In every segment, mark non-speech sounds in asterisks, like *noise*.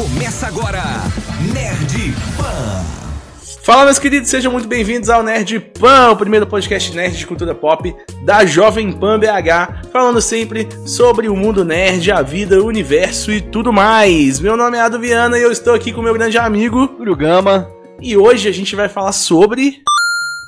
Começa agora, Nerd Pan. Fala, meus queridos, sejam muito bem-vindos ao Nerd Pan, o primeiro podcast nerd de cultura pop da Jovem Pan BH, falando sempre sobre o mundo nerd, a vida, o universo e tudo mais. Meu nome é Ado Viana e eu estou aqui com meu grande amigo Júlio Gama. e hoje a gente vai falar sobre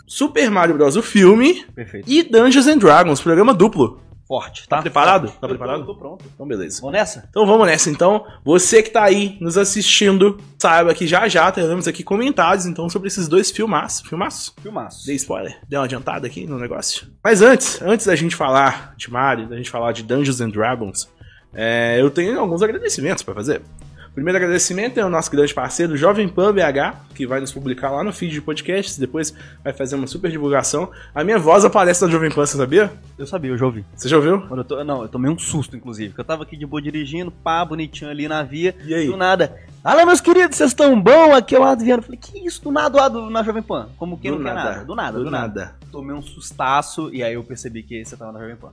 Super Mario Bros. o filme Perfeito. e Dungeons and Dragons, programa duplo. Forte, Tá tá? preparado? Tá tô- preparado? eu Tô pronto. Então, beleza. Vamos nessa? Então vamos nessa. Então, você que tá aí nos assistindo, saiba que já já teremos aqui comentários então sobre esses dois filmaços. Filmaços? Filmaço. Dei spoiler? Dei uma adiantada aqui no negócio? Mas antes, antes da gente falar de Mario, da gente falar de Dungeons and Dragons, é, eu tenho alguns agradecimentos pra fazer. Primeiro agradecimento é o nosso grande parceiro Jovem Pan BH, que vai nos publicar lá no feed de podcasts, depois vai fazer uma super divulgação. A minha voz aparece na Jovem Pan, você sabia? Eu sabia, eu já ouvi. Você já ouviu? Eu tô, não, eu tomei um susto, inclusive. Porque eu tava aqui de boa dirigindo, pá, bonitinho ali na via. E aí? Do nada. Alô, meus queridos, vocês estão bom? Aqui é o. Eu Falei, que isso? Do nada o Ado na Jovem Pan. Como quem Do não quer nada. nada. Do nada, do, Do nada. nada. Tomei um sustaço e aí eu percebi que você tava na Jovem Pan.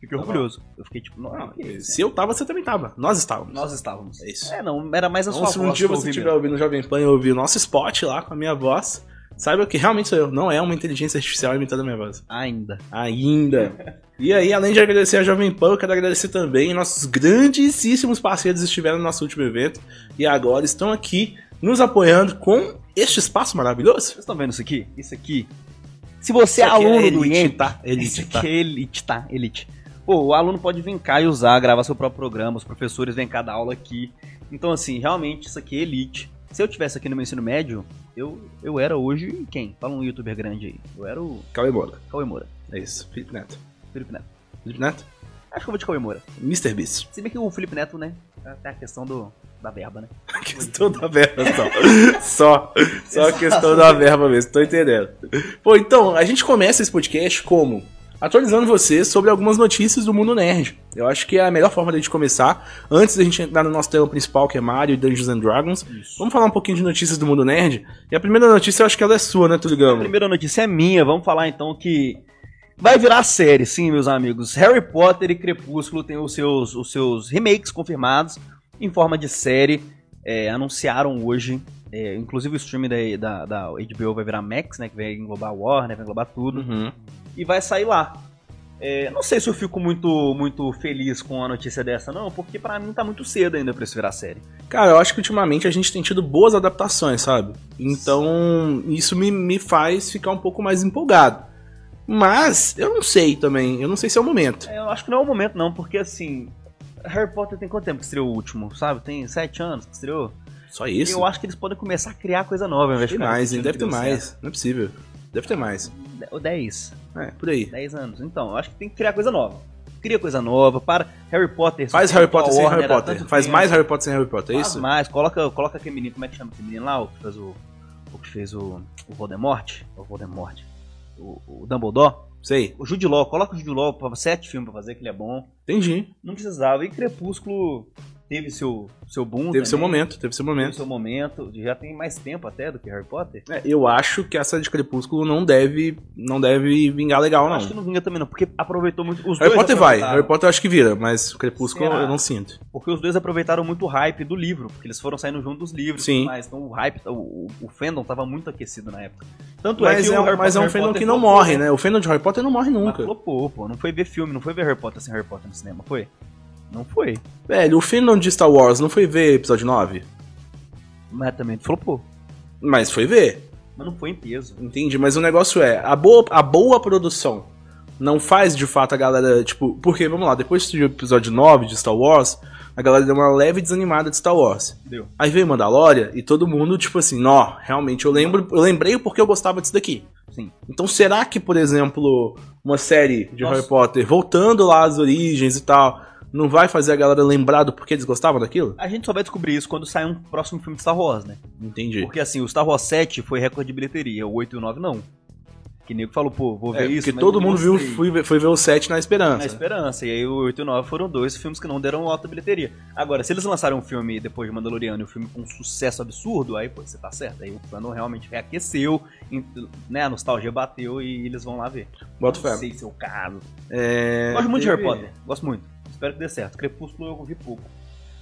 Fiquei Tá orgulhoso. Eu fiquei tipo, não, Não, isso? se eu tava, você também tava. Nós estávamos. Nós estávamos. É isso. É, não, era mais a sua Então, se um voz dia que eu você estiver ouvindo o Jovem Pan e ouvir o nosso spot lá com a minha voz, saiba que realmente sou eu. Não é uma inteligência artificial imitando a minha voz. Ainda. Ainda. E aí, além de agradecer a Jovem Pan, eu quero agradecer também nossos grandíssimos parceiros que estiveram no nosso último evento e agora estão aqui nos apoiando com este espaço maravilhoso. Vocês estão vendo isso aqui? Isso aqui. Se você é Isso é aluno do elite, IEM, tá? Elite, Isso aqui tá? é elite, tá? Elite. Pô, o aluno pode vir cá e usar, gravar seu próprio programa, os professores vêm cá dar aula aqui. Então, assim, realmente, isso aqui é elite. Se eu tivesse aqui no meu ensino médio, eu, eu era hoje quem? Fala um youtuber grande aí. Eu era o Cauê Moura. Cauê Moura. É isso. Felipe Neto. Felipe Neto. Felipe Neto? Acho que eu vou de Cauê Moura. Mr. Beast. Se bem que o Felipe Neto, né? Tem a questão do, da verba, né? *laughs* A questão da verba só. só. Só a questão da verba mesmo, tô entendendo. Pô, então, a gente começa esse podcast como? Atualizando você sobre algumas notícias do mundo nerd. Eu acho que é a melhor forma de a gente começar, antes da gente entrar no nosso tema principal, que é Mario e Dungeons and Dragons. Vamos falar um pouquinho de notícias do mundo nerd. E a primeira notícia eu acho que ela é sua, né, A Tuligamo? primeira notícia é minha. Vamos falar então que vai virar série, sim, meus amigos. Harry Potter e Crepúsculo têm os seus, os seus remakes confirmados em forma de série. É, anunciaram hoje. é, inclusive o streaming da, da, da HBO vai virar Max, né? Que vai englobar a Warner, vai englobar tudo. Uhum. E vai sair lá. É, não sei se eu fico muito, muito feliz com a notícia dessa, não, porque pra mim tá muito cedo ainda pra isso virar série. Cara, eu acho que ultimamente a gente tem tido boas adaptações, sabe? Então, isso me, me faz ficar um pouco mais empolgado. Mas, eu não sei também. Eu não sei se é o momento. É, Eu acho que não é o momento, não, porque assim. Harry Potter tem quanto tempo que estreou o último, sabe? Tem sete anos que estreou. Só isso? Eu acho que eles podem começar a criar coisa nova, ao invés de mais, repetindo Deve ter deu mais. Não é possível. Deve ter mais. Ou 10. É, por aí. 10 anos. Então, eu acho que tem que criar coisa nova. Cria coisa nova, para Harry Potter. Faz Harry a Potter sem Harry Potter. Faz tempo. mais Harry Potter sem Harry Potter, é Faz isso? mais, coloca, coloca aquele menino, como é que chama aquele menino lá? O que fez o. O que fez o. O Voldemort? O Voldemort. O, o Dumbledore. Sei. O Jude Law, coloca o Jude Law pra sete filmes pra fazer, que ele é bom. Entendi. Não precisava. E Crepúsculo teve seu, seu boom. Teve seu também. momento, teve seu Teve momento. seu momento. Já tem mais tempo até do que Harry Potter. É, eu acho que essa de Crepúsculo não deve, não deve vingar legal, Eu não. acho que não vinga também não, porque aproveitou muito. Os Harry Potter vai. Harry Potter eu acho que vira, mas Crepúsculo Será? eu não sinto. Porque os dois aproveitaram muito o hype do livro, porque eles foram saindo junto dos livros Sim. mais. Então o hype, o, o, fandom tava muito aquecido na época. Tanto é Mas que é, o um- Harry mas é um fandom Potter que não morre, né? O fandom de Harry Potter não morre Mas nunca. flopou, pô. Não foi ver filme, não foi ver Harry Potter sem Harry Potter no cinema, foi? Não foi. Velho, o fandom de Star Wars não foi ver episódio 9? Mas também flopou. Mas foi ver. Mas não foi em peso. Entendi, mas o negócio é, a boa, a boa produção não faz de fato a galera, tipo, porque, vamos lá, depois do episódio 9 de Star Wars, a galera deu uma leve desanimada de Star Wars. Deu. Aí veio Mandalorian e todo mundo, tipo assim, nó, realmente, eu lembro, eu lembrei porque eu gostava disso daqui. Sim. Então será que, por exemplo, uma série de Nossa. Harry Potter, voltando lá às origens e tal, não vai fazer a galera lembrar do porquê eles gostavam daquilo? A gente só vai descobrir isso quando sair um próximo filme de Star Wars, né? Entendi. Porque assim, o Star Wars 7 foi recorde de bilheteria, o 8 e o 9 não. Que nego falou, pô, vou ver É, isso. porque todo não mundo viu, foi, ver- foi ver o 7 na esperança. Na esperança. E aí o 8 e o 9 foram dois filmes que não deram alta bilheteria. Agora, se eles lançarem um filme depois de Mandaloriano e um filme com um sucesso absurdo, aí, pô, você tá certo. Aí o fandom realmente reaqueceu, né, a nostalgia bateu e eles vão lá ver. Bota não fé. sei se é o caso. É, Gosto muito de Harry Potter. Gosto muito. Espero que dê certo. Crepúsculo eu vi pouco.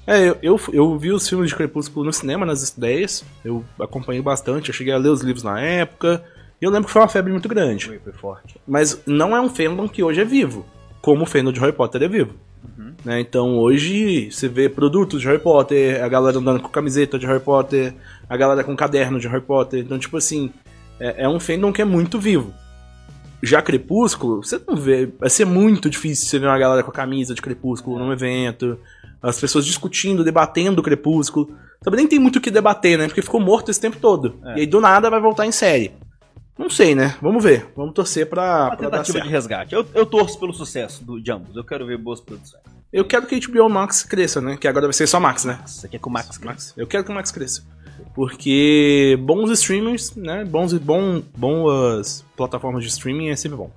É, eu, eu, eu vi os filmes de Crepúsculo no cinema, nas estreias. Eu acompanhei bastante, eu cheguei a ler os livros na época. E eu lembro que foi uma febre muito grande. Foi, foi forte. Mas não é um fandom que hoje é vivo, como o fandom de Harry Potter é vivo. Né? Então hoje você vê produtos de Harry Potter, a galera andando com camiseta de Harry Potter, a galera com caderno de Harry Potter. Então, tipo assim, é, é um fandom que é muito vivo. Já Crepúsculo, você não vê. Vai ser muito difícil você ver uma galera com a camisa de Crepúsculo num evento. As pessoas discutindo, debatendo o Crepúsculo. Também nem tem muito o que debater, né? Porque ficou morto esse tempo todo. É. E aí do nada vai voltar em série. Não sei, né? Vamos ver. Vamos torcer pra, Uma pra tentativa de resgate. Eu, eu torço pelo sucesso do, de ambos. Eu quero ver boas produções. Eu quero que a HBO Max cresça, né? Que agora vai ser só Max, né? Isso aqui é com o Max. Max. Eu quero que o Max cresça. Porque bons streamers, né? Bons, bom, boas plataformas de streaming é sempre bom.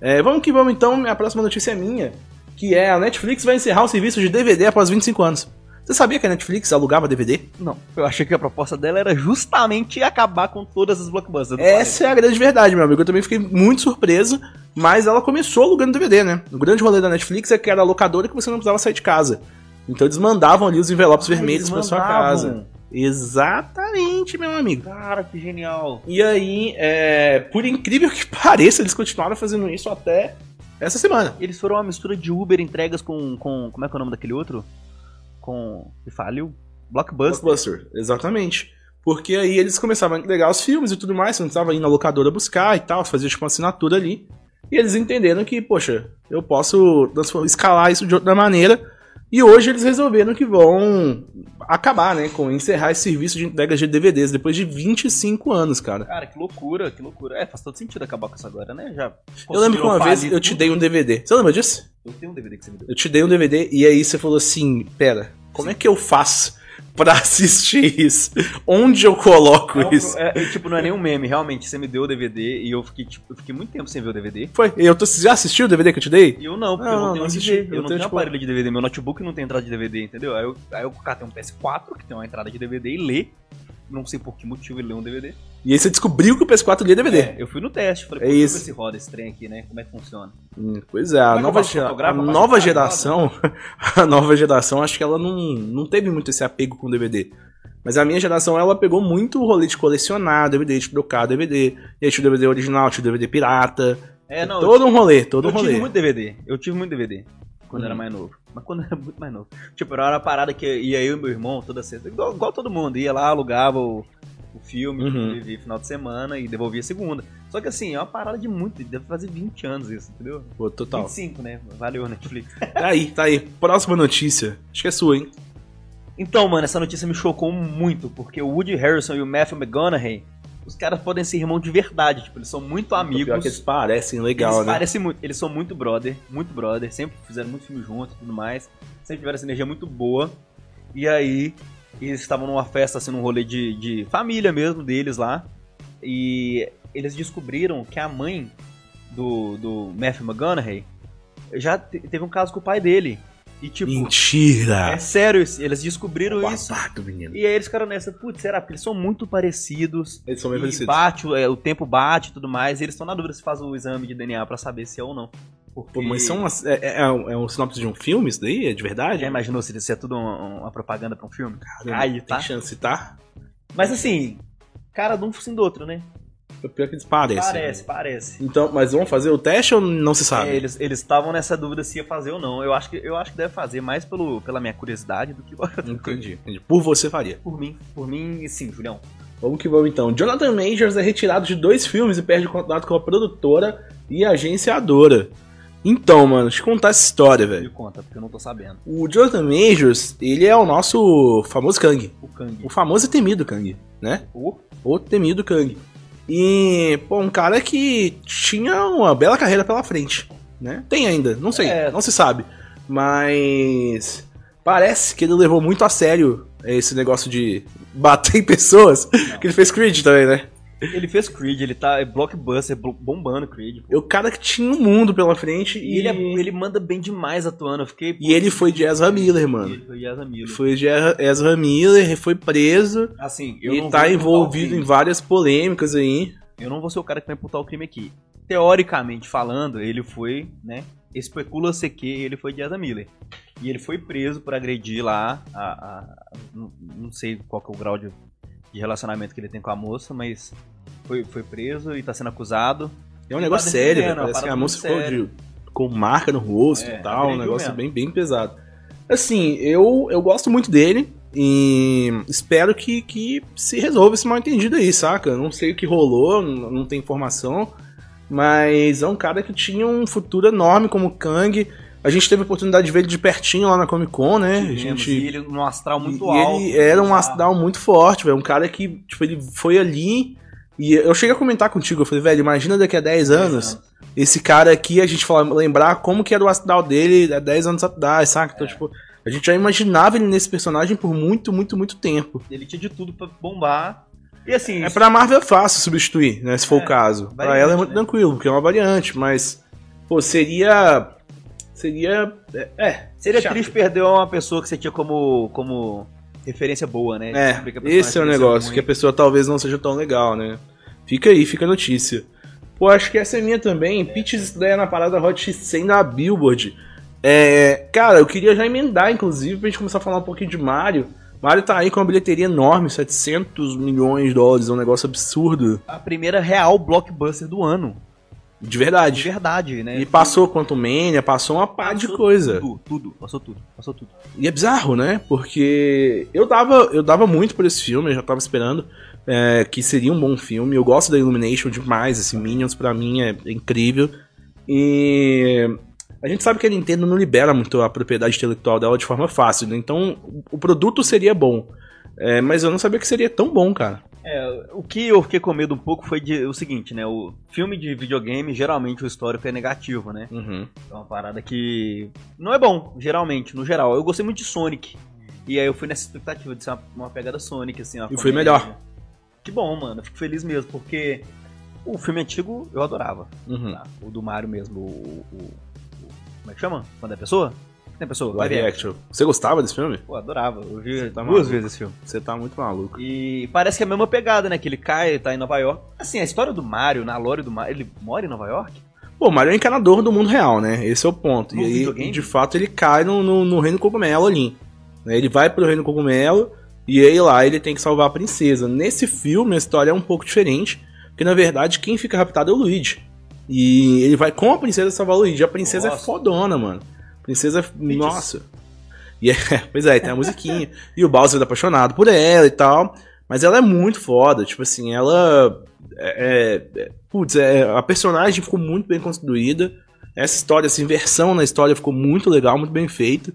É, vamos que vamos então. A próxima notícia é minha. Que é a Netflix vai encerrar o serviço de DVD após 25 anos. Você sabia que a Netflix alugava DVD? Não, eu achei que a proposta dela era justamente acabar com todas as blockbusters. Essa é a grande verdade, meu amigo. Eu também fiquei muito surpreso. Mas ela começou alugando DVD, né? O grande rolê da Netflix é que era a locadora que você não precisava sair de casa. Então eles mandavam ali os envelopes Ah, vermelhos pra sua casa. Exatamente, meu amigo. Cara, que genial. E aí, é, por incrível que *laughs* pareça, eles continuaram fazendo isso até essa semana. Eles foram uma mistura de Uber entregas com, com. Como é que é o nome daquele outro? Com. Que faliu? Blockbuster. Blockbuster, exatamente. Porque aí eles começavam a entregar os filmes e tudo mais, você não precisava ir na locadora buscar e tal, fazia tipo uma assinatura ali. E eles entenderam que, poxa, eu posso escalar isso de outra maneira. E hoje eles resolveram que vão acabar, né, com encerrar esse serviço de entrega de DVDs depois de 25 anos, cara. Cara, que loucura, que loucura. É, faz todo sentido acabar com isso agora, né? Já Eu lembro que uma vez eu te dei um DVD. Você lembra disso? Eu tenho um DVD que você me deu. Eu te dei um DVD e aí você falou assim: pera, como é que eu faço pra assistir isso? Onde eu coloco isso? é, é, tipo, não é nenhum meme, realmente. Você me deu o DVD e eu fiquei, tipo, eu fiquei muito tempo sem ver o DVD. Foi. Eu tô, você já assistiu o DVD que eu te dei? Eu não, porque Não, eu não não, tenho não onde assisti. Eu Eu, não tenho, tenho tipo- aparelho de DVD. Meu notebook não tem entrada de DVD, entendeu? Aí eu, aí eu catei um PS4, que tem uma entrada de DVD, e lê. Não sei por que motivo ele lê um DVD. E aí você descobriu que o PS4 lia DVD. É, eu fui no teste, falei, É isso. se roda esse trem aqui, né? Como é que funciona? Hum, Pois é, a Como é nova, Fotografo, a nova geração, *laughs* a nova geração, acho que ela não, não teve muito esse apego com DVD. Mas a minha geração, ela pegou muito o rolê de colecionar DVD, de trocar DVD. E aí tinha o DVD original, tinha o DVD pirata. É, não, todo um rolê, todo um eu tive rolê. muito DVD. Eu tive muito DVD. Quando eu era mais novo. Mas quando era muito mais novo. Tipo, era uma parada que ia eu e meu irmão toda sexta. Igual, igual todo mundo. Ia lá, alugava o, o filme, Uhum. vivia final de semana e devolvia segunda. Só que assim, é uma parada de muito. Deve fazer 20 anos isso, entendeu? Pô, total. 25, né? Valeu, Netflix. *laughs* Tá aí, tá aí. Próxima notícia. Acho que é sua, hein? Então, mano, essa notícia me chocou muito, porque o Woody Harrison e o Matthew McConaughey, os caras podem ser irmãos de verdade, tipo, eles são muito Pior amigos. que eles parecem legal, eles né? parecem muito, eles são muito brother, muito brother, sempre fizeram muito filme junto e tudo mais, sempre tiveram essa energia muito boa. E aí, eles estavam numa festa, assim, num rolê de, de família mesmo deles lá, e eles descobriram que a mãe do, do Matthew McConaughey já te- teve um caso com o pai dele. E tipo, Mentira! é sério, eles descobriram isso. Babaca, menino. E aí eles ficaram nessa, putz, será? Porque eles são muito parecidos. Eles são bem e parecidos. bate, é, o tempo bate e tudo mais. E eles estão na dúvida se faz o exame de DNA pra saber se é ou não. Porque... Pô, mas são umas, é, é, é um, é um sinopse de um filme isso daí? É de verdade? Já imaginou se isso é tudo uma, uma propaganda pra um filme? Caramba, Aí, tem tá? chance, tá? Mas assim, cara de um focinho do outro, né? É pior que eles parecem. Parece, parece. Então, mas vão fazer o teste ou não se sabe? É, eles estavam nessa dúvida se ia fazer ou não. Eu acho que, eu acho que deve fazer mais pelo, pela minha curiosidade do que *laughs* Entendi, entendi. Por você faria. por mim. Por mim, sim, Julião. Vamos que vamos então. Jonathan Majors é retirado de dois filmes e perde contato com a produtora e agenciadora. Então, mano, deixa eu contar essa história, Me velho. conta, porque eu não tô sabendo. O Jonathan Majors, ele é o nosso famoso Kang. O Kang. O famoso e temido Kang, né? O O temido Kang. E, pô, um cara que tinha uma bela carreira pela frente, né? Tem ainda, não sei, É. não se sabe. Mas parece que ele levou muito a sério esse negócio de bater em pessoas. Que ele fez Creed também, né? Ele fez Creed, ele tá é blockbuster, blo- bombando Creed. É o cara que tinha um mundo pela frente E e, ele, é- ele manda bem demais atuando. Eu fiquei. e ele foi de Ezra Miller, mano. Ele foi Ezra Miller. Foi de Ezra Miller, foi preso Assim, eu e não tá envolvido em várias polêmicas aí. Eu não vou ser o cara que vai imputar o crime aqui. Teoricamente falando, ele foi, né, especula-se que ele foi de Ezra Miller. E ele foi preso por agredir lá a, a- não, não sei qual que é o grau de, de relacionamento que ele tem com a moça, mas foi, foi preso e tá sendo acusado. É um Ele negócio tá sério, velho. Parece que a moça ficou de, com marca no rosto É, e tal, um negócio mesmo. bem, bem pesado. Assim, eu, eu gosto muito dele e espero que, que se resolva esse mal entendido aí, saca? Não sei o que rolou, não, não tem informação, mas é um cara que tinha um futuro enorme como Kang. A gente teve a oportunidade de ver ele de pertinho lá na Comic Con, né? A gente e ele num astral muito e alto. ele era um bizarro. astral muito forte, velho. Um cara que, tipo, ele foi ali. E eu cheguei a comentar contigo, eu falei, velho, imagina daqui a 10 anos, esse cara aqui, a gente fala, lembrar como que era o astral dele há 10 anos atrás, saca? É. Então, tipo, a gente já imaginava ele nesse personagem por muito, muito, muito tempo. Ele tinha de tudo pra bombar. E assim, É pra Marvel é fácil substituir, né? Se for É, o caso. Pra variante, ela é muito né? tranquilo, porque é uma variante, mas. Pô, seria. Seria. É. é, seria chato. triste perder uma pessoa que você tinha como, como referência boa, né? É, esse é o ser negócio, ruim. que a pessoa talvez não seja tão legal, né? Fica aí, fica a notícia. Pô, acho que essa é minha também. Pitches estreia na parada Hot 100 da Billboard. É, cara, eu queria já emendar, inclusive, pra gente começar a falar um pouquinho de Mario. Mario tá aí com uma bilheteria enorme, 700 milhões de dólares, é um negócio absurdo. A primeira real blockbuster do ano. De De verdade. verdade, né? E passou Quantum Mania, passou uma pá de Passou coisa. Tudo, tudo, passou tudo, passou tudo. E é bizarro, né? Porque eu dava, eu dava muito por esse filme, eu já tava esperando é, que seria um bom filme. Eu gosto da Illumination demais, esse Minions pra mim é incrível. E a gente sabe que a Nintendo não libera muito a propriedade intelectual dela de forma fácil, né? Então o produto seria bom. É, mas eu não sabia que seria tão bom, cara. É, o que eu fiquei com medo um pouco foi de, o seguinte, né? O filme de videogame, geralmente o histórico é negativo, né? Uhum. É uma parada que não é bom, geralmente, no geral. Eu gostei muito de Sonic. E aí eu fui nessa expectativa de ser uma, uma pegada Sonic, assim, uma E foi melhor. Que bom, mano. Eu fico feliz mesmo, porque o filme antigo eu adorava. Uhum. tá? O do Mario mesmo, o, o- o- Como é que chama? Quando é pessoa? Tem pessoa? Live Live action. Você gostava desse filme? Pô, adorava. Eu vi tá duas maluco. vezes esse filme. Você tá muito maluco. E parece que é a mesma pegada, né? Que ele cai, tá em Nova York. Assim, a história do Mario, na lore do Mario, ele mora em Nova York? Pô, o Mario é o encanador do mundo real, né? Esse é o ponto. No e aí, videogame? de fato, ele cai no, no, no Reino Cogumelo ali. Né? Ele vai pro Reino Cogumelo e aí lá ele tem que salvar a princesa. Nesse filme, a história é um pouco diferente, porque na verdade quem fica raptado é o Luigi. E ele vai com a princesa salvar o Luigi. A princesa é Nossa. fodona, mano. Princesa é. Nossa. E é, *laughs* pois é, tem a musiquinha. e o Bowser é apaixonado por ela e tal. Mas ela é muito foda. Tipo assim, ela. É, é- putz, é, a personagem ficou muito bem construída. Essa história, essa inversão na história ficou muito legal, muito bem feita.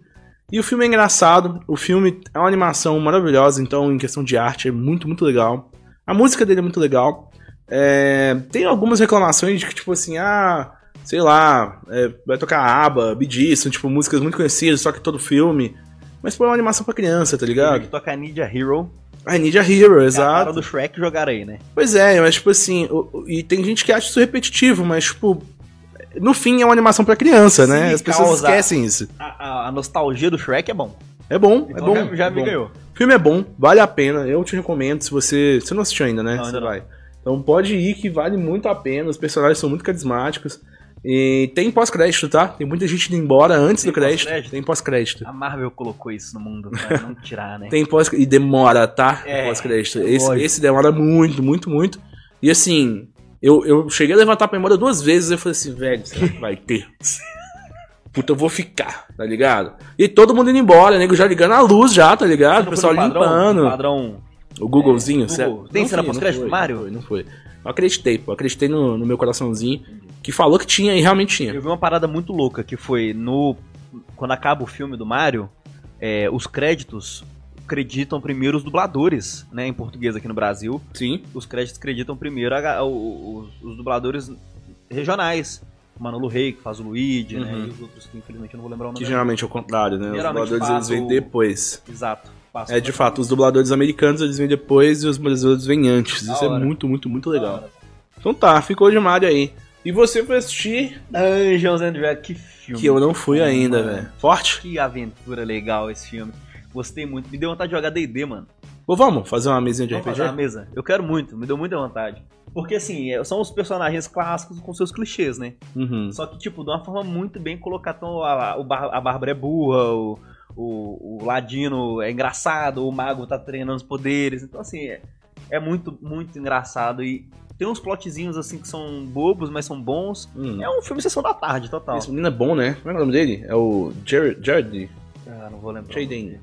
E o filme é engraçado. O filme é uma animação maravilhosa, então, em questão de arte, é muito, muito legal. A música dele é muito legal. É, tem algumas reclamações de que, tipo assim, ah, sei lá, é, vai tocar ABBA, Bee são, tipo, músicas muito conhecidas, só que todo filme. Mas, pô, é uma animação pra criança, tá ligado? que toca Ninja Hero. I Need a Hero, É a cara exato. do Shrek jogaram aí, né? Pois é, mas tipo assim, e tem gente que acha isso repetitivo, mas tipo, no fim é uma animação pra criança, né? Se As pessoas esquecem isso. A, a- a nostalgia do Shrek é bom. É bom, é Então bom. já, já é me bom. ganhou. O filme é bom, vale a pena. Eu te recomendo se você. Você não assistiu ainda, né? Não, você ainda não. vai. Então pode ir que vale muito a pena. Os personagens são muito carismáticos. E tem pós-crédito, tá? Tem muita gente indo embora antes Tem do crédito. Tem pós-crédito. A Marvel colocou isso no mundo pra *laughs* não tirar, né? Tem pós e demora, tá? É, pós-crédito. é Esse, esse demora muito, muito, muito. E assim, eu, eu cheguei a levantar pra memória duas vezes e eu falei assim, velho, será que vai ter? *laughs* Puta, eu vou ficar, tá ligado? E todo mundo indo embora, nego já ligando a luz já, tá ligado? O Não pessoal padrão, limpando. Padrão. O Googlezinho, É, certo? Google. Tem Não cena pós-crédito do Mario? Não foi. Eu acreditei, pô. Eu acreditei no, no meu coraçãozinho. Que falou que tinha e realmente tinha. Eu vi uma parada muito louca que foi no. Quando acaba o filme do Mario, é, os créditos acreditam primeiro os dubladores, né? Em português aqui no Brasil. Sim. Os créditos acreditam primeiro a- o- os, os dubladores regionais. Manolo Rey, que faz o Luigi, né? Uhum. E os outros que infelizmente eu não vou lembrar o nome. Que geralmente é o contrário, né? Os dubladores eles vêm depois. Exato. Passa É, de fato, os dubladores americanos eles vêm depois e os brasileiros vêm antes. Da Isso é hora. muito, muito, muito legal. Então tá, ficou de Mario aí. E você foi assistir Dungeons and Dragons, que filme. que eu não fui ainda, Mano. velho. Forte? Que aventura legal esse filme. Gostei muito. Me deu vontade de jogar D&D, mano. Ou vamos fazer uma mesinha de Vamos fazer RPG? uma mesa? Eu quero muito, me deu muita vontade. Porque assim, é- são os personagens clássicos com seus clichês, né? Uhum. Só que, tipo, de uma forma muito bem colocada. Então, a, a Bárbara é burra, o, o, o Ladino é engraçado, o Mago tá treinando os poderes. Então, assim, é, é muito, muito engraçado. E tem uns plotzinhos, assim, que são bobos, mas são bons. Hum. É um filme Sessão da Tarde, total. Esse menino é bom, né? Como é o nome dele? É o Jared. Jared. Ah, não vou lembrar. Jaden.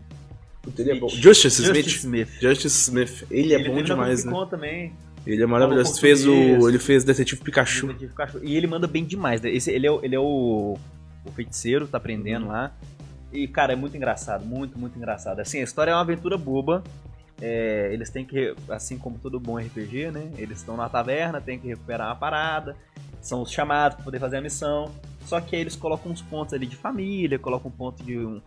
Ele é bom. Justice Justice Smith. Smith. Justice Smith. Ele é bom fez demais, Naruto né? Também. Ele é maravilhoso. Fez o. Ele fez Detetive Pikachu. Detetive Pikachu. E ele manda bem demais. né? Esse, ele é, o- ele é o, o feiticeiro, tá Uhum. aprendendo lá. E, cara, é muito engraçado. Muito, muito engraçado. Assim, a história é uma aventura boba. É, eles têm que, assim como todo bom RPG, né? Eles estão na taverna, tem que recuperar uma parada. São os chamados pra poder fazer a missão. Só que aí eles colocam uns pontos ali de família, colocam um ponto de um.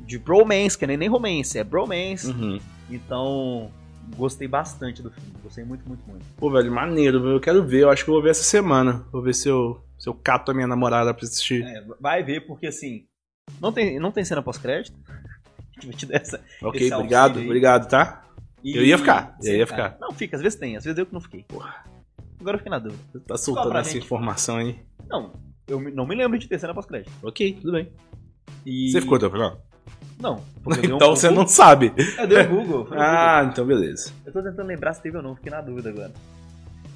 De bromance, que nem, nem romance, é bromance. Uhum. Então, gostei bastante do filme. Gostei muito, muito, muito. Pô, velho, maneiro. Eu quero ver. Eu acho que eu vou ver essa semana. Vou ver se eu, se eu cato a minha namorada pra assistir. É, vai ver, porque assim. Não tem, não tem cena pós-crédito. *laughs* Essa- ok, obrigado, aí. obrigado, tá? E- Eu ia ficar, eu ia ficar. Não, fica, às vezes tem, às vezes eu que não fiquei. Agora eu fiquei na dúvida. Tá soltando essa gente. informação aí. Não, eu não me lembro de ter cena pós-crédito. Ok, tudo bem. E... Você ficou até o final? Não. dei um Então você Google. não sabe. *laughs* Eu dei um Google. Ah, então beleza. Eu tô tentando lembrar se teve ou não, fiquei na dúvida agora.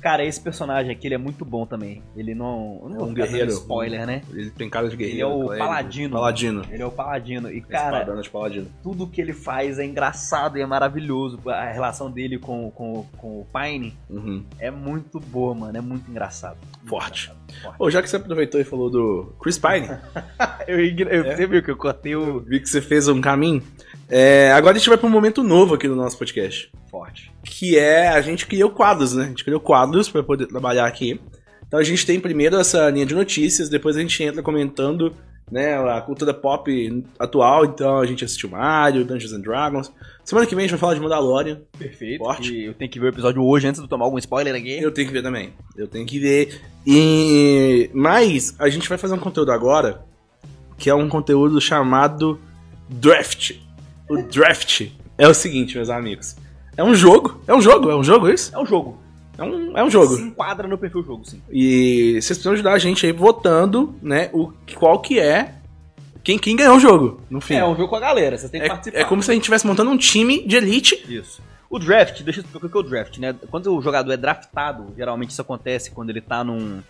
Cara, esse personagem aqui, ele é muito bom também. Ele não... eu não É vou um ficar guerreiro. spoiler, né? Ele tem cara de guerreiro. Ele é o paladino. Paladino. Ele é o paladino. E, cara, paladino. tudo que ele faz é engraçado e é maravilhoso. A relação dele com, com, com o Pine Uhum. é muito boa, mano. É muito engraçado. Muito Forte. engraçado, forte. Pô, já que você aproveitou e falou do Chris Pine, *laughs* Eu, eu- É? Você viu que eu cortei o vi que você fez um caminho. É, agora a gente vai pra um momento novo aqui no nosso podcast. Forte. Que é, a gente criou quadros, né? A gente criou quadros pra poder trabalhar aqui. Então a gente tem primeiro essa linha de notícias, depois a gente entra comentando né, a cultura pop atual. Então a gente assistiu Mario, Dungeons and Dragons. Semana que vem a gente vai falar de Mandalorian. Perfeito. Forte. E eu tenho que ver o episódio hoje antes de tomar algum spoiler aqui. Eu tenho que ver também. Eu tenho que ver. E mas a gente vai fazer um conteúdo agora que é um conteúdo chamado Draft. O Draft é o seguinte, meus amigos. É um jogo. É um jogo, é um jogo isso? É um jogo. É um, é um jogo. Se enquadra no perfil jogo, sim. E vocês precisam ajudar a gente aí votando, né? O, qual que é. Quem, quem ganhou o jogo, no fim. É um jogo com a galera, você tem que É, participar. é como se a gente estivesse montando um time de elite. Isso. O draft, deixa eu explicar o que é o draft, né? Quando o jogador é draftado, geralmente isso acontece quando ele tá num.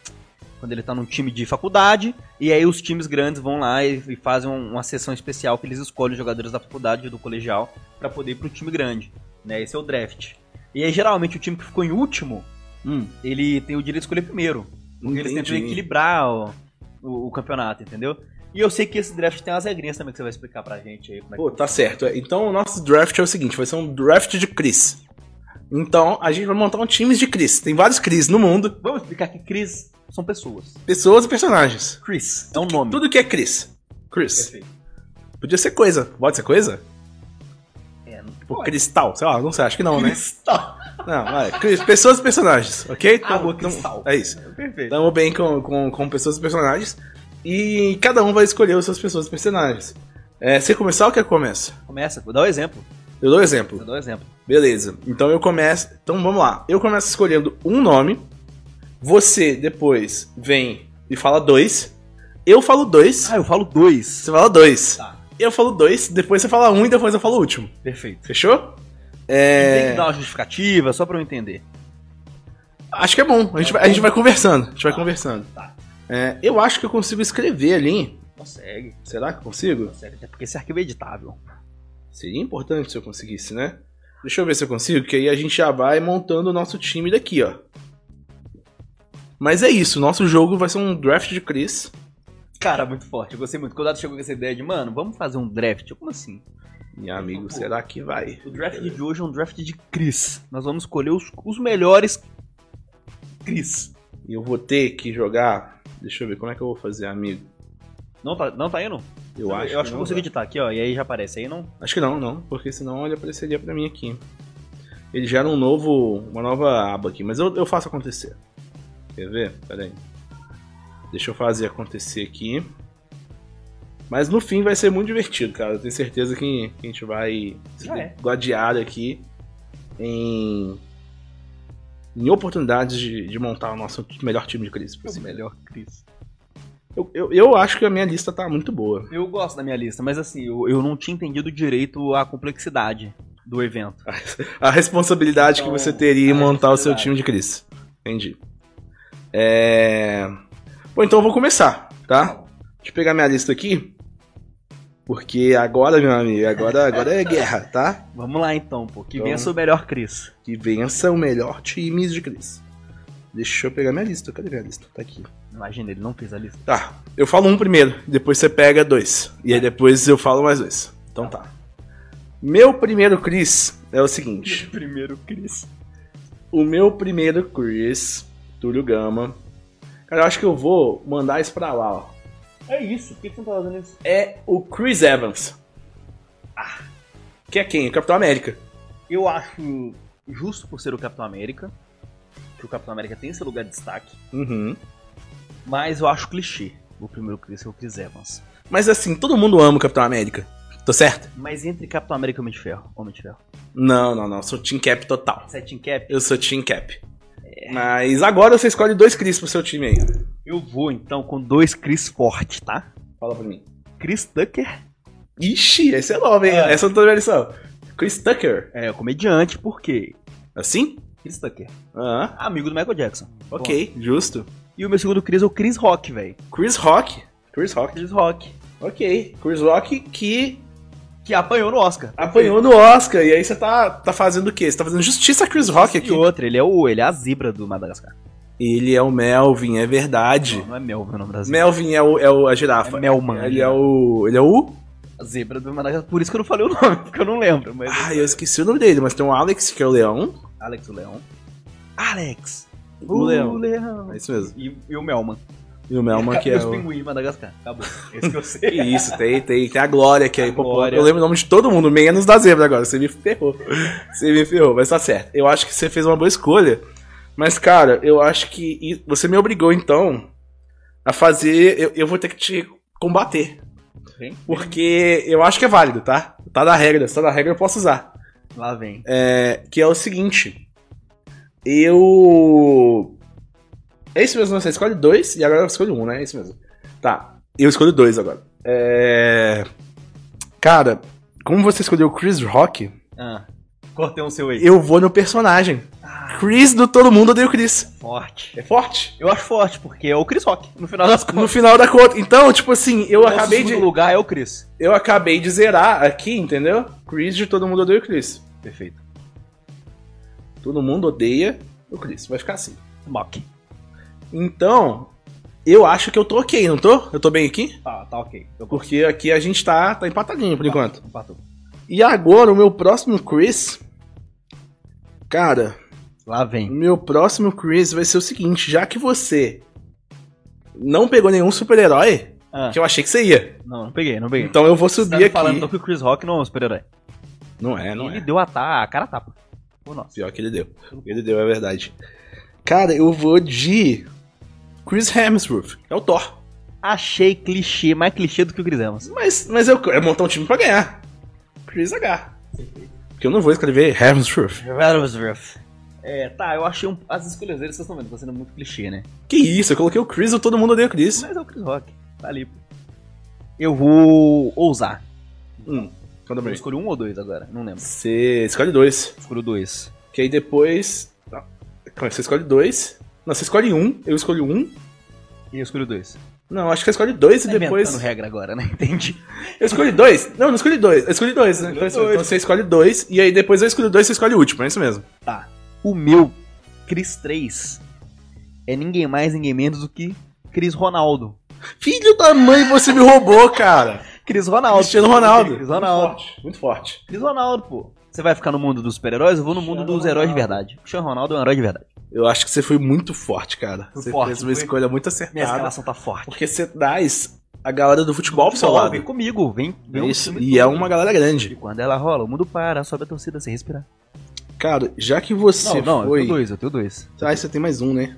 Quando ele tá num time de faculdade, e aí os times grandes vão lá e, e fazem um- uma sessão especial que eles escolhem os jogadores da faculdade do colegial pra poder ir pro time grande. Né? Esse é o draft. E aí, geralmente, o time que ficou em último, Hum, ele tem o direito de escolher primeiro. Porque eles tentam entendi. equilibrar o, o- o campeonato, entendeu? E eu sei que esse draft tem umas regrinhas também que você vai explicar pra gente aí. Como é que Pô, tá certo. Então o nosso draft é o seguinte: vai ser um draft de Chris. Então a gente vai montar um time de Chris. Tem vários Chris no mundo. Vamos explicar que Chris são pessoas. Pessoas e personagens. Chris é um nome. Tudo que é Chris. Chris. Perfeito. Podia ser coisa. Pode ser coisa? Tipo, pode. cristal. Sei lá, não sei, acho que não, né? Cristal. Não, vai. Pessoas e personagens, ok? Água então, cristal. é isso. Perfeito. Tamo bem com, com, com pessoas e personagens. E cada um vai escolher os seus pessoas e personagens. É, você começar ou quer que eu comece? Começa, vou dar um exemplo. Eu dou um exemplo. Vou dar um exemplo. Beleza. Então eu começo. Então vamos lá. Eu começo escolhendo um nome. Você depois vem e fala dois. Eu falo dois. Ah, eu falo dois. Você fala dois. Tá. Eu falo dois. Depois você fala um e depois eu falo o último. Perfeito. Fechou? Tem É. que dar uma justificativa, só pra eu entender. Acho que é bom. A gente, vai, a gente vai conversando. A gente vai Tá. conversando. Tá. É, eu acho que eu consigo escrever ali. Consegue. Será que eu consigo? Consegue, até porque esse arquivo é editável. Seria importante se eu conseguisse, né? Deixa eu ver se eu consigo, que aí a gente já vai montando o nosso time daqui, ó. Mas é isso, nosso jogo vai ser um draft de Chris. Cara, muito forte. Eu gostei muito. Quando o Dado chegou com essa ideia de, mano, vamos fazer um draft. Eu, Como assim? Meu amigo, será que vai? O draft de hoje é um draft de Chris. Nós vamos escolher os, os melhores Chris. E eu vou ter que jogar. Deixa eu ver como é que eu vou fazer, amigo. Não tá, não tá indo? Eu acho. eu acho que eu consigo editar aqui, ó. E aí já aparece aí, não? Acho que não, não, porque senão ele apareceria pra mim aqui. Ele gera um novo, uma nova aba aqui, mas eu, eu faço acontecer. Quer ver? Pera aí. Deixa eu fazer acontecer aqui. Mas no fim vai ser muito divertido, cara. Eu tenho certeza que a gente vai se Já é. gladiar aqui em em oportunidades de, de montar o nosso melhor time de Chris. O melhor Chris. Eu, eu, eu acho que a minha lista tá muito boa. Eu gosto da minha lista, mas assim, eu, eu não tinha entendido direito a complexidade do evento. *laughs* A responsabilidade que Então, você teria em a montar o seu responsabilidade. time de Chris. Entendi. É... Bom, então eu vou começar, tá? Deixa eu pegar minha lista aqui. Porque agora, meu amigo, agora, agora é guerra, tá? Vamos lá então, pô. Que Então- vença o melhor Chris. Que vença o melhor time de Chris. Deixa eu pegar minha lista. Cadê minha lista? Tá aqui. Imagina, ele não fez a lista. Tá, eu falo um primeiro, depois você pega dois. E aí depois eu falo mais dois. Então tá. Meu primeiro Chris é o seguinte. Primeiro Chris. O meu primeiro Chris, Túlio Gama. Cara, eu acho que eu vou mandar isso pra lá, ó. É isso, por que você não tá fazendo isso? É o Chris Evans. Ah, que é quem? O Capitão América. Eu acho justo por ser o Capitão América, que o Capitão América tem esse lugar de destaque, Uhum. mas eu acho clichê o primeiro Chris ser o Chris Evans. Mas assim, todo mundo ama o Capitão América. Tô certo? Mas entre Capitão América e Homem de Ferro, Homem de Ferro. Não, não, não. Sou Team Cap total. Você é Team Cap? Eu sou Team Cap. Mas agora você escolhe dois Chris pro seu time aí. Eu vou então com dois Chris forte, tá? Fala pra mim. Chris Tucker Ixi, esse é novo, hein? É. Essa eu não tô vendo lição. Chris Tucker. é o comediante, por quê? Assim? Chris Tucker, Ah, amigo do Michael Jackson. ok, justo. E o meu segundo Chris é o Chris Rock, velho. Chris Rock. Chris Rock. Chris Rock. Ok. Chris Rock que Que apanhou no Oscar. apanhou no Oscar. E aí você tá, tá fazendo o quê? Você tá fazendo justiça a Chris Rock E aqui. outra, ele é o ele é a zebra do Madagascar. Ele é o Melvin, é verdade. Não, não é Melvin o nome da zebra. Melvin é, o, é o, a girafa. É Melman. Ele é o. Ele é o. A zebra do Madagascar. Por isso que eu não falei o nome, porque eu não lembro. Mas Ah, eu esqueci o nome dele, mas tem o Alex, que é o leão. Alex o Leão. Alex! O leão. leão. É isso mesmo. E, e o Melman. E o Melman, que é os o. pinguins de Madagascar. Acabou. Esse que eu sei. *laughs* Isso, tem, tem, tem a Glória que é. Glória. Eu lembro o nome de todo mundo, menos da zebra agora. Você me ferrou. Você me ferrou, mas tá certo. Eu acho que você fez uma boa escolha. Mas, cara, eu acho que você me obrigou, então, a fazer. Eu, eu vou ter que te combater. Vem. Porque eu acho que é válido, tá? Tá na regra, se tá na regra eu posso usar. Lá vem. É, que é o seguinte. Eu. É isso mesmo, você escolhe dois e agora eu escolho um, né? É isso mesmo. Tá, eu escolho dois agora. É. Cara, como você escolheu o Chris Rock, Ah, cortei um seu aí. eu vou no personagem. Ah, Chris do Todo Mundo Odeia o Chris. forte. É forte? Eu acho forte, porque é o Chris Rock, no final das No contas. final da conta. Então, tipo assim, eu Nosso acabei de. segundo lugar é o Chris. Eu acabei de zerar aqui, entendeu? Chris de Todo Mundo Odeia o Chris. Perfeito. Todo mundo odeia o Chris. Vai ficar assim. Mock. Então, eu acho que eu tô ok, não tô? Eu tô bem aqui? Tá, tá ok. Porque aqui a gente tá, tá empatadinho por enquanto. Empatou. E agora, o meu próximo Chris. Cara, Lá o vem. meu próximo Chris vai ser o seguinte: já que você não pegou nenhum super-herói, Ah, que eu achei que você ia. Não, não peguei, não peguei. Então eu vou Você tá subir me aqui. falando então que o Chris Rock não é um super-herói. Não é, não Ele é. deu a, ta- a cara a tapa. Por nós. Pior que ele deu. Ele deu, é verdade. Cara, eu vou de Chris Hemsworth, é o Thor. Achei clichê, mais clichê do que o Chris Evans. Mas, mas eu, é montar um time pra ganhar. Chris H. Porque eu não vou escrever Hemsworth. É, tá, eu achei um, as escolhas dele, vocês estão vendo, tá sendo muito clichê, né? Que isso, eu coloquei o Chris e todo mundo odeia o Chris. Mas é o Chris Rock, tá ali. Eu vou ousar. Hum, conta pra mim. escolho um ou dois agora, não lembro. Você escolhe dois. Escolho dois. Que aí depois. Aí, você escolhe dois. Não, você escolhe um, eu escolho um. E eu escolho dois. Não, acho que você escolhe dois e Tá depois. inventando regra agora, né? *laughs* Entendi. Eu escolhi dois? Não, não escolhi dois. Eu escolhi dois, né? Então, dois. então você escolhe dois, e aí depois eu escolho dois e você escolhe o último, é isso mesmo. Tá. O meu Chris 3 é ninguém mais, ninguém menos do que Chris Ronaldo. Filho da mãe, você me roubou, cara. Chris Ronaldo. Cristiano Ronaldo. Chris Ronaldo. Muito forte. Muito forte. Chris Ronaldo, pô. Você vai ficar no mundo dos super-heróis? Eu vou no mundo Cristiano dos heróis de verdade. O Cristiano Ronaldo é um herói de verdade. Eu acho que você foi muito forte, cara. Fui Você forte, fez uma fui. escolha muito Minha acertada. escalação tá forte. Porque você traz a galera do futebol pro seu Futebol, lado. Vem comigo, vem. vem Isso, e é uma galera grande. E quando ela rola, o mundo para, sobe a torcida sem respirar. Cara, já que você não, não, eu foi. tenho dois, eu tenho dois. Ah, você tem mais um, né?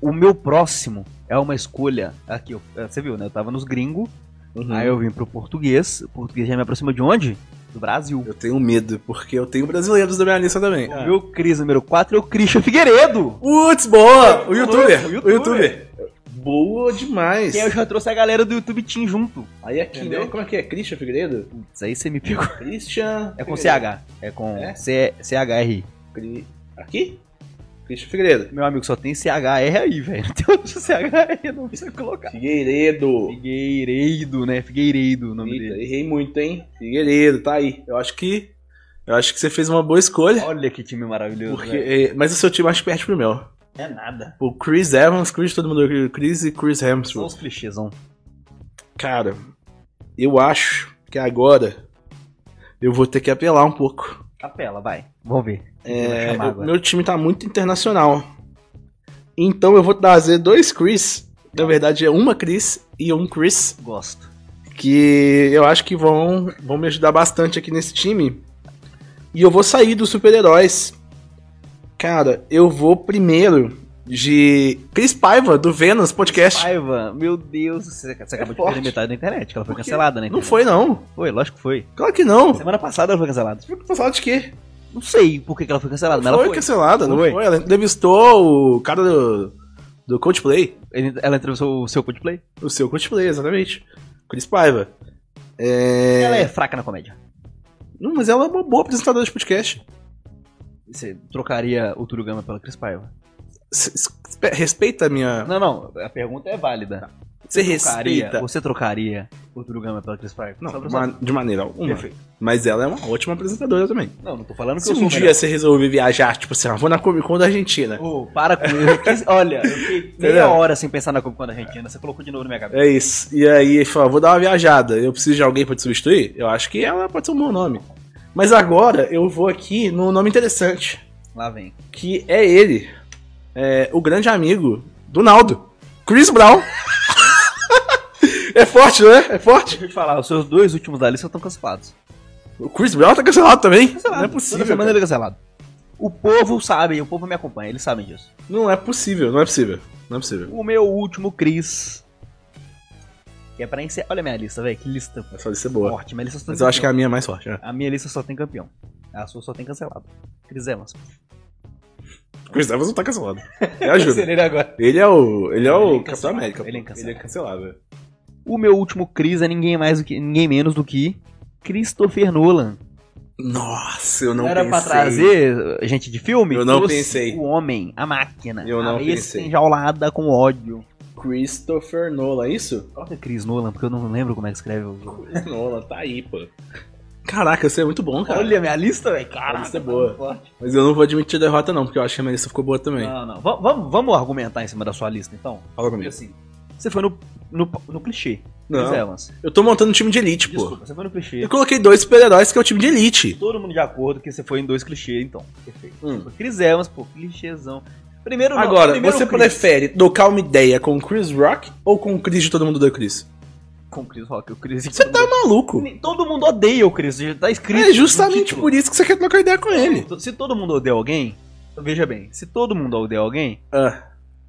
O meu próximo é uma escolha. Aqui, eu- é, você viu, né? Eu tava nos gringos, Uhum. aí eu vim pro português. O português já me aproxima de onde? Do Brasil. Eu tenho medo, porque eu tenho brasileiros da minha lista também. O meu Cris número 4 é o Christian Figueiredo. Putz, boa! O O youtuber, o youtuber. youtuber. Boa demais. Aí eu já trouxe a galera do YouTube Team junto. Aí aqui, Entendeu? né? Como é que é? Christian Figueiredo? Isso aí você me pegou. Christian. É com Figueiredo. CH. É com É? C- CHR. Cri- Aqui? Christian Figueiredo. Meu amigo, só tem CHR aí, velho. Não tem outro CHR, não precisa colocar. Figueiredo. Figueiredo, né? Figueiredo o nome Eita, dele. errei muito, hein? Figueiredo, tá aí. Eu acho que. Eu acho que você fez uma boa escolha. Olha que time maravilhoso. Porque, é, mas o seu time acho que perde pro meu. É nada. O Chris Evans, Chris, todo mundo. Chris e Chris São Hemsworth. os clichêsão. Cara, eu acho que agora eu vou ter que apelar um pouco. Capela, vai. Vamos ver. É, chamar o meu time tá muito internacional. Então eu vou trazer dois Chris. Na verdade é uma Chris e um Chris. Gosto. Que eu acho que vão, vão me ajudar bastante aqui nesse time. E eu vou sair dos super-heróis. Cara, eu vou primeiro de Chris Paiva, do Vênus Podcast. Paiva, meu Deus, você, você acabou de forte. perder metade da internet, que ela foi cancelada, né? Não foi, não. Foi, lógico que foi. Claro que não. Semana passada ela foi cancelada. Foi falar de quê? Não sei por que, que ela foi cancelada, mas foi, ela foi. cancelada, não Foi. foi. Ela entrevistou o cara do, do Coldplay. Ele- Ela entrevistou o seu Coldplay. O seu Coldplay, exatamente. Chris Paiva. É... Ela é fraca na comédia. Não, mas ela é uma boa apresentadora de podcast. Você trocaria o Túlio Gama pela Cris Paiva? Respeita a minha. Não, não, a pergunta é válida. Você trocaria- respeita. Você trocaria o Gama pela Cris Paiva? Não, pra de, maneira alguma. Perfeito. Mas ela é uma ótima apresentadora também. Não, não tô falando que Se eu sou um dia você resolver viajar, tipo assim, ah, vou na Comic Con da Argentina. Ô, para com isso. *laughs* Olha, eu fiquei meia hora sem pensar na Comic Con da Argentina. Você colocou de novo na minha cabeça. É isso. E aí ele falou, vou dar uma viajada. Eu preciso de alguém pra te substituir? Eu acho que ela pode ser um bom nome. Mas agora eu vou aqui no nome interessante. Lá vem. que é ele, é, o grande amigo do Naldo, Chris Brown. *laughs* é forte, né? É forte. Deixa eu te falar, os seus dois últimos da lista estão cancelados. O Chris Brown tá cancelado também. Cancelado. Não é Toda possível. semana cara. ele é cancelado. O povo sabe, o povo me acompanha, eles sabem disso. Não é possível, não é possível. Não é possível. O meu último Cris. Que é pra encerrar. Olha a minha lista, velho. Que lista Essa lista é boa. forte. Minha lista só tem Mas eu acho que a campeão. minha é mais forte. né? a minha lista só tem campeão. A sua só tem cancelado. Cris Evans. Chris Evans não tá cancelado. Me ajuda. *laughs* ele agora. Ele é o, ele é Ele é o. Capitão América. Ele é incancelável. Ele é cancelado. O meu último Cris é ninguém mais do que ninguém menos do que Christopher Nolan. Nossa, eu não era pra pensei. trazer gente de filme? Eu não Trouxe pensei. O homem, a máquina. Eu não a pensei. enjaulada com ódio. Christopher Nolan, é isso? Coloca Chris Nolan, porque eu não lembro como é que escreve o. Nolan, tá aí, pô. Caraca, você é muito bom, cara. Olha a minha lista, velho. A Caraca, lista é tá boa. Mas eu não vou admitir derrota, não, porque eu acho que a minha lista ficou boa também. Não, não. Va- Vamos, vamos argumentar em cima da sua lista, então? Fala comigo. assim, você foi no, no, no clichê. Não. Evans. Eu tô montando um time de elite, pô. Desculpa, você foi no clichê. Eu coloquei dois super-heróis que é o time de elite. Todo mundo de acordo que você foi em dois clichês, então. Perfeito. Hum. Chris Evans, pô, clichêzão. Primeiro não, Agora, primeiro você Chris. prefere trocar uma ideia com o Chris Rock ou com o Chris de todo mundo do Chris? Com o Chris Rock, o Chris. Você tá maluco. Todo mundo odeia o Chris, já tá escrito. É justamente por isso que você quer trocar ideia com ele. Se todo mundo odeia alguém, veja bem, se todo mundo odeia alguém, Ah,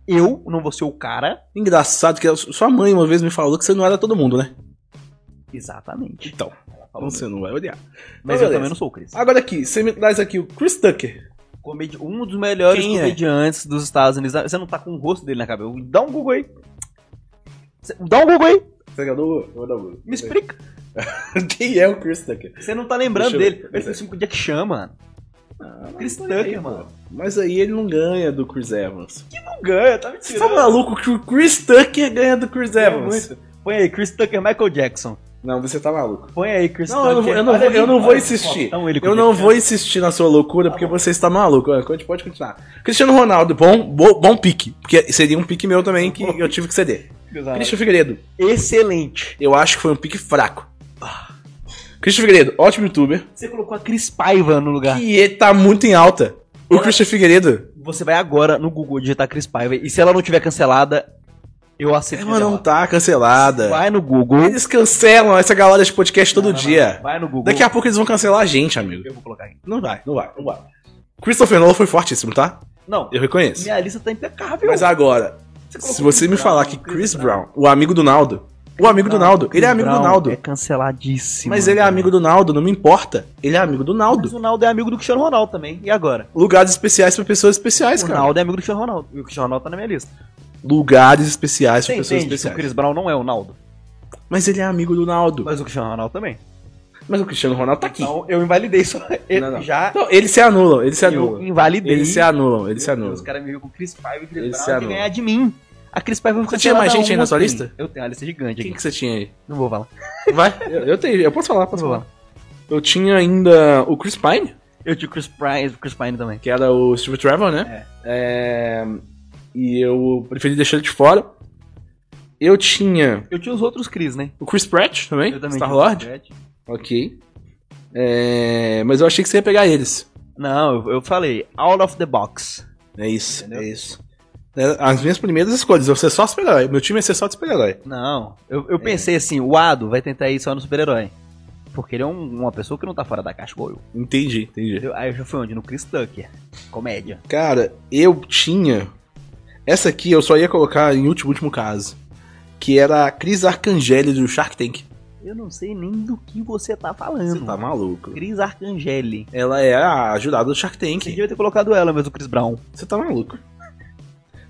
eu não vou ser o cara. engraçado que sua mãe uma vez me falou que você não era todo mundo, né? Exatamente. Então, Falou você não vai odiar. Mas Então, eu beleza. também não sou o Chris. Agora aqui, você me traz aqui o Chris Tucker. Comedi- Um dos melhores Quem é? comediantes dos Estados Unidos. Você não tá com o rosto dele na cabeça. Dá um Google aí. Cê- Dá um Google aí. Você quer dar eu dar o- Me explica. *laughs* Quem é o Chris Tucker? Você não tá lembrando Deixa eu dele. Ele fez filme com o Jack Chan, mano. Chris Mas aí, Tucker, mano. Mas aí ele não ganha do Chris Evans. Não ganha, tá me Você tá maluco que o Chris Tucker ganha do Chris Evans? Põe aí, Chris Tucker, Michael Jackson. Não, você tá maluco. Põe aí, Chris Não, eu não, Tucker. eu não, vou, ali, eu não vou insistir. Eu não vou insistir na sua loucura Tá porque você está maluco. Ah, Pode pode continuar. Cristiano Ronaldo, bom, bom, bom pique. Porque seria um pique meu também que eu tive que ceder. Christian Figueiredo, Excelente. eu acho que foi um pique fraco. Christian Figueiredo, ótimo youtuber. Você colocou a Cris Paiva no lugar. E ele tá muito em alta. O Christian Figueiredo. Você vai agora no Google digitar Cris Paiva e se ela não tiver cancelada, eu aceito. Ela não tá cancelada. Vai no Google. Eles cancelam essa galera de podcast todo Não, não, dia. não. Vai no Google. Daqui a pouco eles vão cancelar a gente, amigo. Eu vou colocar aqui. Não vai, não vai, não vai. Christopher Nolan foi fortíssimo, tá? Não, Eu reconheço. minha lista tá impecável. Mas agora, colocou se você me Brown, falar que Chris Chris Brown, o amigo do Naldo, O amigo do Naldo. Ele é amigo do Brown Naldo. É canceladíssimo. Mas ele é amigo do Naldo, não me importa. Ele é amigo do Naldo. Mas o Naldo é amigo do Cristiano Ronaldo também. E agora? Lugares especiais pra pessoas especiais, o cara. Naldo é amigo do Cristiano Ronaldo. E o Cristiano Ronaldo tá na minha lista. Lugares especiais Você pessoas que o especiais. Chris Brown não é o Naldo? Mas ele é amigo do Naldo. Mas o Cristiano Ronaldo também. Mas o Cristiano Ronaldo tá aqui. Então eu invalidei isso. Ele Não, não. já. Não, eles se anulam, eles se eu anulam. invalidei. Eles se anulam, eles se anulam. Os caras me viram com o Chris Paiva e o Chris Eles se Brown que anulam. ganhar de mim. A Chris Paiva vai Você tinha mais gente aí na sua lista? Eu tenho uma lista gigante Quem aqui. que você tinha aí? Não vou falar. Vai, eu, eu tenho, eu posso falar, posso falar. Eu tinha ainda o Chris Pine, Eu tinha o Chris Pine, Chris Pine também. que era o Steve Trevor, né? É, E eu preferi deixar ele de fora. Eu tinha Eu tinha os outros Chris, né? o Chris Pratt também, Eu também Star Lord. Ok. É, Mas eu achei que você ia pegar eles. Não, eu, eu falei, out of the box. É isso, Entendeu? é isso. É, As minhas primeiras escolhas, eu ser só super-herói. Meu time ia ser só de super-herói. Não, eu, É. eu pensei assim, o Ado vai tentar ir só no super-herói. Porque ele é um- uma pessoa que não tá fora da caixa igual eu. Entendi, entendi. Entendeu? Aí eu já fui onde? No Chris Tucker. Comédia. Cara, eu tinha. Essa aqui eu só ia colocar em último, último caso. Que era a Cris Arcangeli do Shark Tank. Eu não sei nem do que você tá falando. Você tá maluco? Cris Arcangeli. Ela é a ajudada do Shark Tank. Você devia ter colocado ela, mas o Chris Brown. Você tá maluco.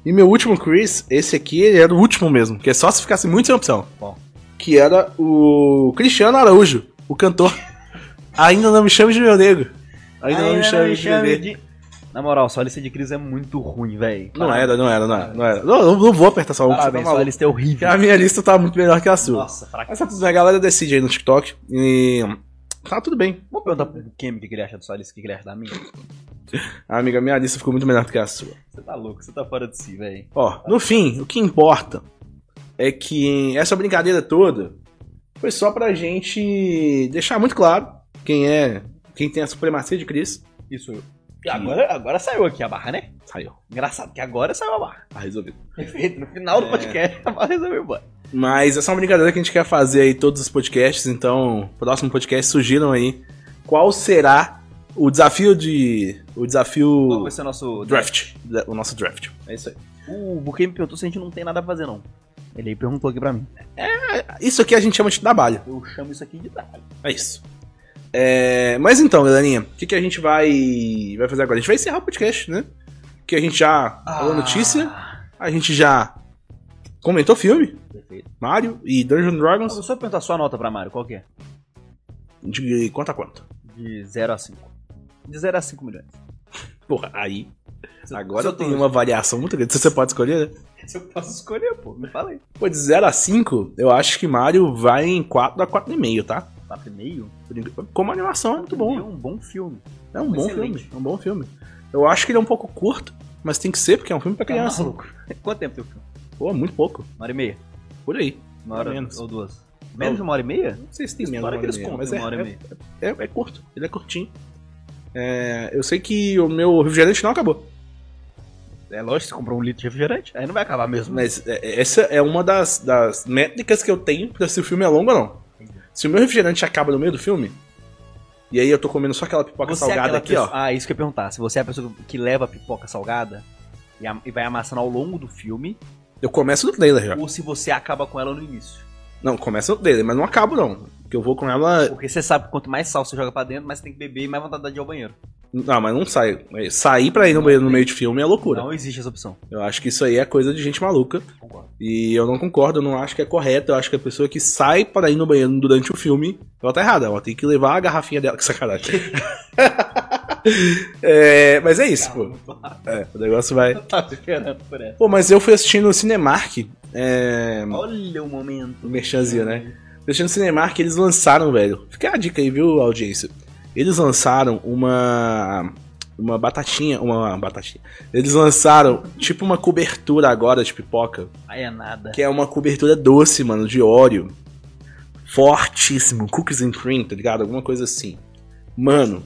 E meu último Chris, esse aqui, ele era o último mesmo. Que é só se ficasse muito sem opção. Qual? Que era o Cristiano Araújo, o cantor. *laughs* Ainda não me chame de meu negro. Ainda, não me chame de bebê. de... Na moral, sua lista de Cris é muito ruim, velho. Não era, não era, não era. Não, era. não, não, não vou apertar só um, tá Parabéns, sua maluco. lista é horrível. A minha lista tá muito melhor que a sua. Nossa, fraca. Tudo bem, a galera decide aí no TikTok. E. Tá tudo bem. Vamos perguntar pro Kemi o que ele acha da sua lista, o que ele acha da minha. Ah, amiga, minha lista ficou muito melhor do que a sua. Você tá louco, você tá fora de si, velho. Ó, no fim, o que importa é que essa brincadeira toda foi só pra gente deixar muito claro quem é. Quem tem a supremacia de Cris. Isso eu. Agora, agora saiu aqui a barra, né? Saiu. Engraçado que agora saiu a barra. Tá resolvido. Perfeito. No final do É. podcast, a barra resolveu, mano. Mas essa é uma brincadeira que a gente quer fazer aí todos os podcasts, então, próximo podcast sugiram aí qual será o desafio de. O Qual desafio vai ser o nosso draft. O nosso draft. É isso aí. O Buquê me perguntou se a gente não tem nada a fazer, não. Ele aí perguntou aqui pra mim. Isso aqui a gente chama de trabalho. Eu chamo isso aqui de trabalho. É isso. É, mas então, galerinha, o que, que a gente vai, vai fazer agora? A gente vai encerrar o podcast, né? Que a gente já falou notícia, a gente já comentou filme, Perfeito. Mario e Dungeons Dragons. Vou só perguntar a sua nota pra Mario, qual que é? De quanto a quanto? De 0 a 5. De 0 a 5 milhões. Porra, aí. Se- Agora se eu tenho uma variação muito grande. Você pode escolher, né? Se eu posso escolher, pô, me fala aí. Pô, de 0 a 5, eu acho que Mario vai em 4 a 4,5, tá? 4,5? Por enquanto- Como animação é muito É bom. um bom filme. É um bom Excelente. filme. É um bom filme. Eu acho que ele é um pouco curto, mas tem que ser, porque é um filme pra Tá criança. maluco. *laughs* Quanto tempo tem o filme? Pô, muito pouco. Uma hora e meia? Por aí. Uma hora Menos. ou duas? Menos de uma hora e meia? Não sei se tem menos que eles contam mas é, uma hora e é, meia. é, é curto. Ele é curtinho. É, eu sei que o meu refrigerante não acabou. É lógico, você comprou um litro de refrigerante, aí não vai acabar mesmo. Mas é, essa é uma das, das métricas que eu tenho pra se o filme é longo ou não. Se o meu refrigerante acaba no meio do filme, e aí eu tô comendo só aquela pipoca Você é salgada aquela aqui, pessoa- ó. Ah, isso que eu ia perguntar. Se você é a pessoa que leva a pipoca salgada e, am- e vai amassando ao longo do filme, Eu começo no trailer já. ou se você acaba com ela no início. Não, começa no trailer, mas não acabo não. Porque eu vou com ela. Porque você sabe que quanto mais sal você joga pra dentro, mais você tem que beber e mais vontade de ir ao banheiro. Não, mas não sai. Sair pra ir no banheiro no meio de filme é loucura. Não existe essa opção. Eu acho que isso aí é coisa de gente maluca. Concordo. E eu não concordo, eu não acho que é correto. Eu acho que a pessoa que sai para ir no banheiro durante o filme, ela tá errada. Ela tem que levar a garrafinha dela. *laughs* Que sacanagem. *laughs* É, mas é isso, pô. É, o negócio vai. *laughs* Tá esperando por essa. Pô, mas eu fui assistindo o Cinemark. É. Olha o momento. O Merchanzinho, né? Assistindo o Cinemark, eles lançaram, velho. Fica a dica aí, viu, audiência? Eles lançaram uma. Uma batatinha. Uma batatinha. Eles lançaram, tipo, uma cobertura agora de pipoca. Aí é nada. Que é uma cobertura doce, mano, de óleo. Fortíssimo. Cookies and cream, tá ligado? Alguma coisa assim. Mano,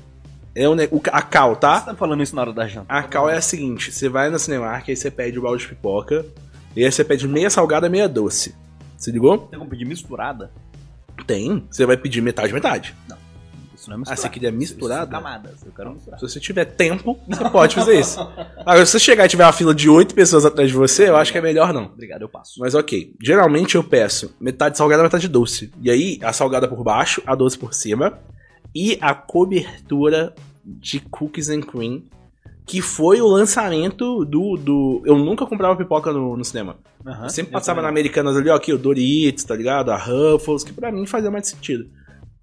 é um o, a cal, Você tá? tá falando isso na hora da janta? A cal é a seguinte: você vai na Cinemark, aí você pede o balde de pipoca. E aí você pede meia salgada, meia doce. Se ligou? Tem como pedir misturada? Tem. Você vai pedir metade, metade. Isso não é Ah, misturado. você queria Isso misturado? camadas. Eu quero misturar. Se você tiver tempo, você pode fazer isso. *laughs* Agora, se você chegar e tiver uma fila de oito pessoas atrás de você, eu acho que é melhor não. Obrigado, eu passo. Mas ok. Geralmente eu peço metade salgada, metade doce. E aí, a salgada por baixo, a doce por cima. E a cobertura de cookies and cream. Que foi o lançamento do. do... Eu nunca comprava pipoca no, no cinema. Aham, Eu sempre eu passava na também. Americanas ali, ó, aqui, o Doritos, tá ligado? A Ruffles, que pra mim fazia mais sentido.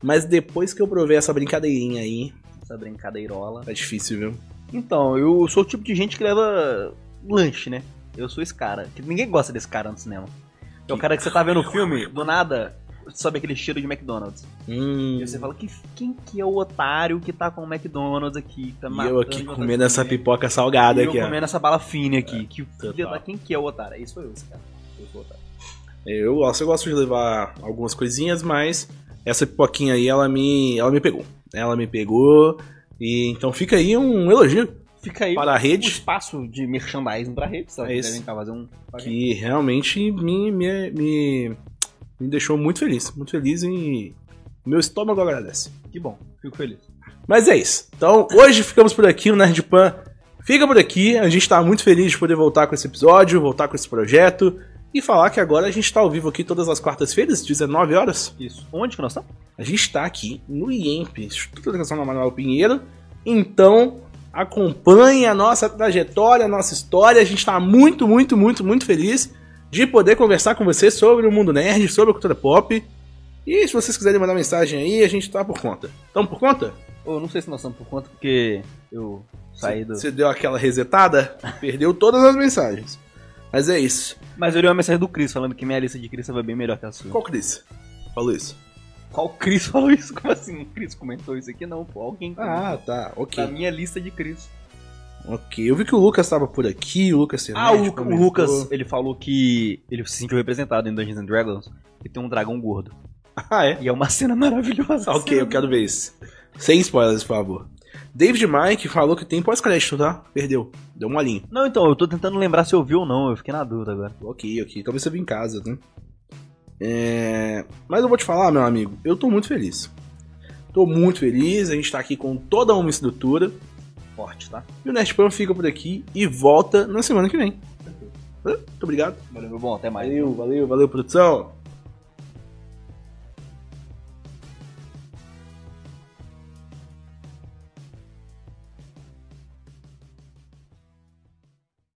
Mas depois que eu provei essa brincadeirinha aí, Essa brincadeirola. tá difícil, viu? Então, eu sou o tipo de gente que leva lanche, né? Eu sou esse cara. Que ninguém gosta desse cara no cinema. É o cara que você tá vendo o filme, do nada, sobe aquele cheiro de McDonald's. Hum. E você fala, que, quem que é o otário que tá com o McDonald's aqui? Tá E eu aqui comendo essa pipoca salgada. E aqui, eu ó. comendo essa bala fine aqui. que total. da- Quem que é o otário? Isso sou eu, esse cara. Eu sou o otário. Eu gosto, eu gosto de levar algumas coisinhas, mas essa pipoquinha aí, ela me, ela me pegou. Ela me pegou. E então fica aí um elogio Fica aí para a rede, espaço de merchandising pra rede, sabe? É cá fazer um... que realmente me, me, me, me deixou muito feliz. Muito feliz e meu estômago agradece. Que bom, fico feliz. Mas é isso. Então, hoje ficamos por aqui, o Nerd Pan fica por aqui. A gente tá muito feliz de poder voltar com esse episódio, voltar com esse projeto. E falar que agora a gente tá ao vivo aqui todas as quartas-feiras, 19 horas. Isso. Onde que nós estamos? A gente tá aqui no IEMP, Instituto de Educação da Manuel Pinheiro. Então, acompanhe a nossa trajetória, a nossa história. A gente tá muito, muito, muito, muito feliz de poder conversar com você sobre o mundo nerd, sobre a cultura pop. E se vocês quiserem mandar mensagem aí, a gente tá por conta. Tamo por conta? Eu não sei se nós estamos por conta, porque eu saí do... Você deu aquela resetada, *laughs* perdeu todas as mensagens. Mas é isso. Mas eu li uma mensagem do Chris falando que minha lista de Chris vai bem melhor que a sua. Qual Cris? Falou isso. Qual Chris *laughs* falou isso? Como assim? O Chris comentou isso aqui? Não, pô. Alguém comentou. Ah, tá. Ok. Na minha lista de Chris. Ok. Eu vi que o Lucas tava por aqui, o Lucas Ah, o, o. Lucas, ele falou que ele se sentiu representado em Dungeons and Dragons e tem um dragão gordo. Ah, é? E é uma *laughs* cena maravilhosa. Ok, eu quero ver isso. Sem spoilers, por favor. David Mike falou que tem pós-crédito, tá? Perdeu. Deu um olhinho. Não, então, eu tô tentando lembrar se eu vi ou não, eu fiquei na dúvida agora. Ok, ok. Talvez você viu em casa, né? É... Mas eu vou te falar, meu amigo, eu tô muito feliz. Tô muito feliz, a gente tá aqui com toda uma estrutura. Forte, tá? E o Nerdpan fica por aqui e volta na semana que vem. Muito obrigado. Valeu, meu bom, até mais. Valeu, valeu, valeu, produção.